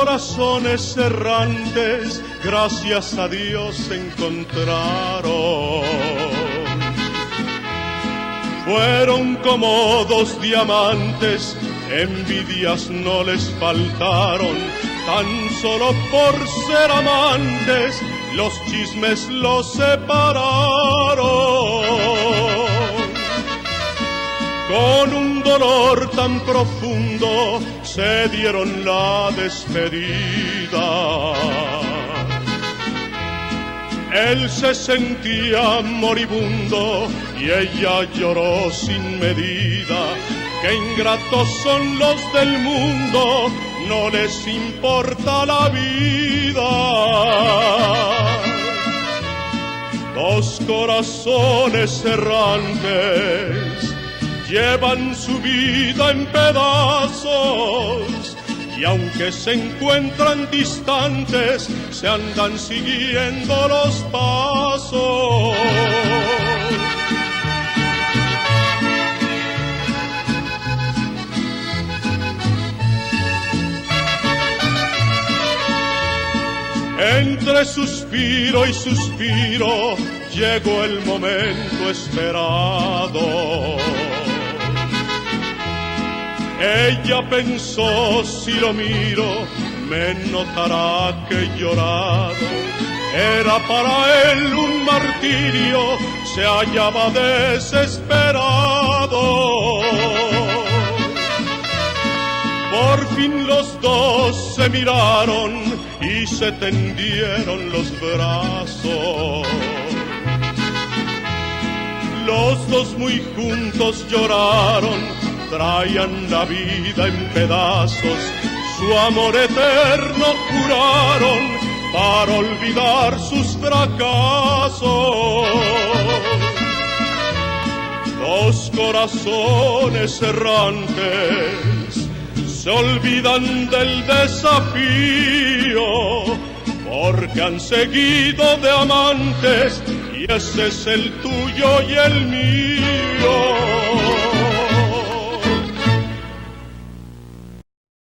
corazones errantes, gracias a Dios encontraron. Fueron como dos diamantes, envidias no les faltaron, tan solo por ser amantes, los chismes los separaron dolor tan profundo se dieron la despedida. Él se sentía moribundo y ella lloró sin medida. Qué ingratos son los del mundo, no les importa la vida. Dos corazones errantes llevan su vida en pedazos y aunque se encuentran distantes, se andan siguiendo los pasos. Entre suspiro y suspiro llegó el momento esperado. Ella pensó, si lo miro, me notará que he llorado. Era para él un martirio, se hallaba desesperado. Por fin los dos se miraron y se tendieron los brazos. Los dos muy juntos lloraron traían la vida en pedazos, su amor eterno juraron para olvidar sus fracasos. Dos corazones errantes se olvidan del desafío porque han seguido de amantes y ese es el tuyo y el mío.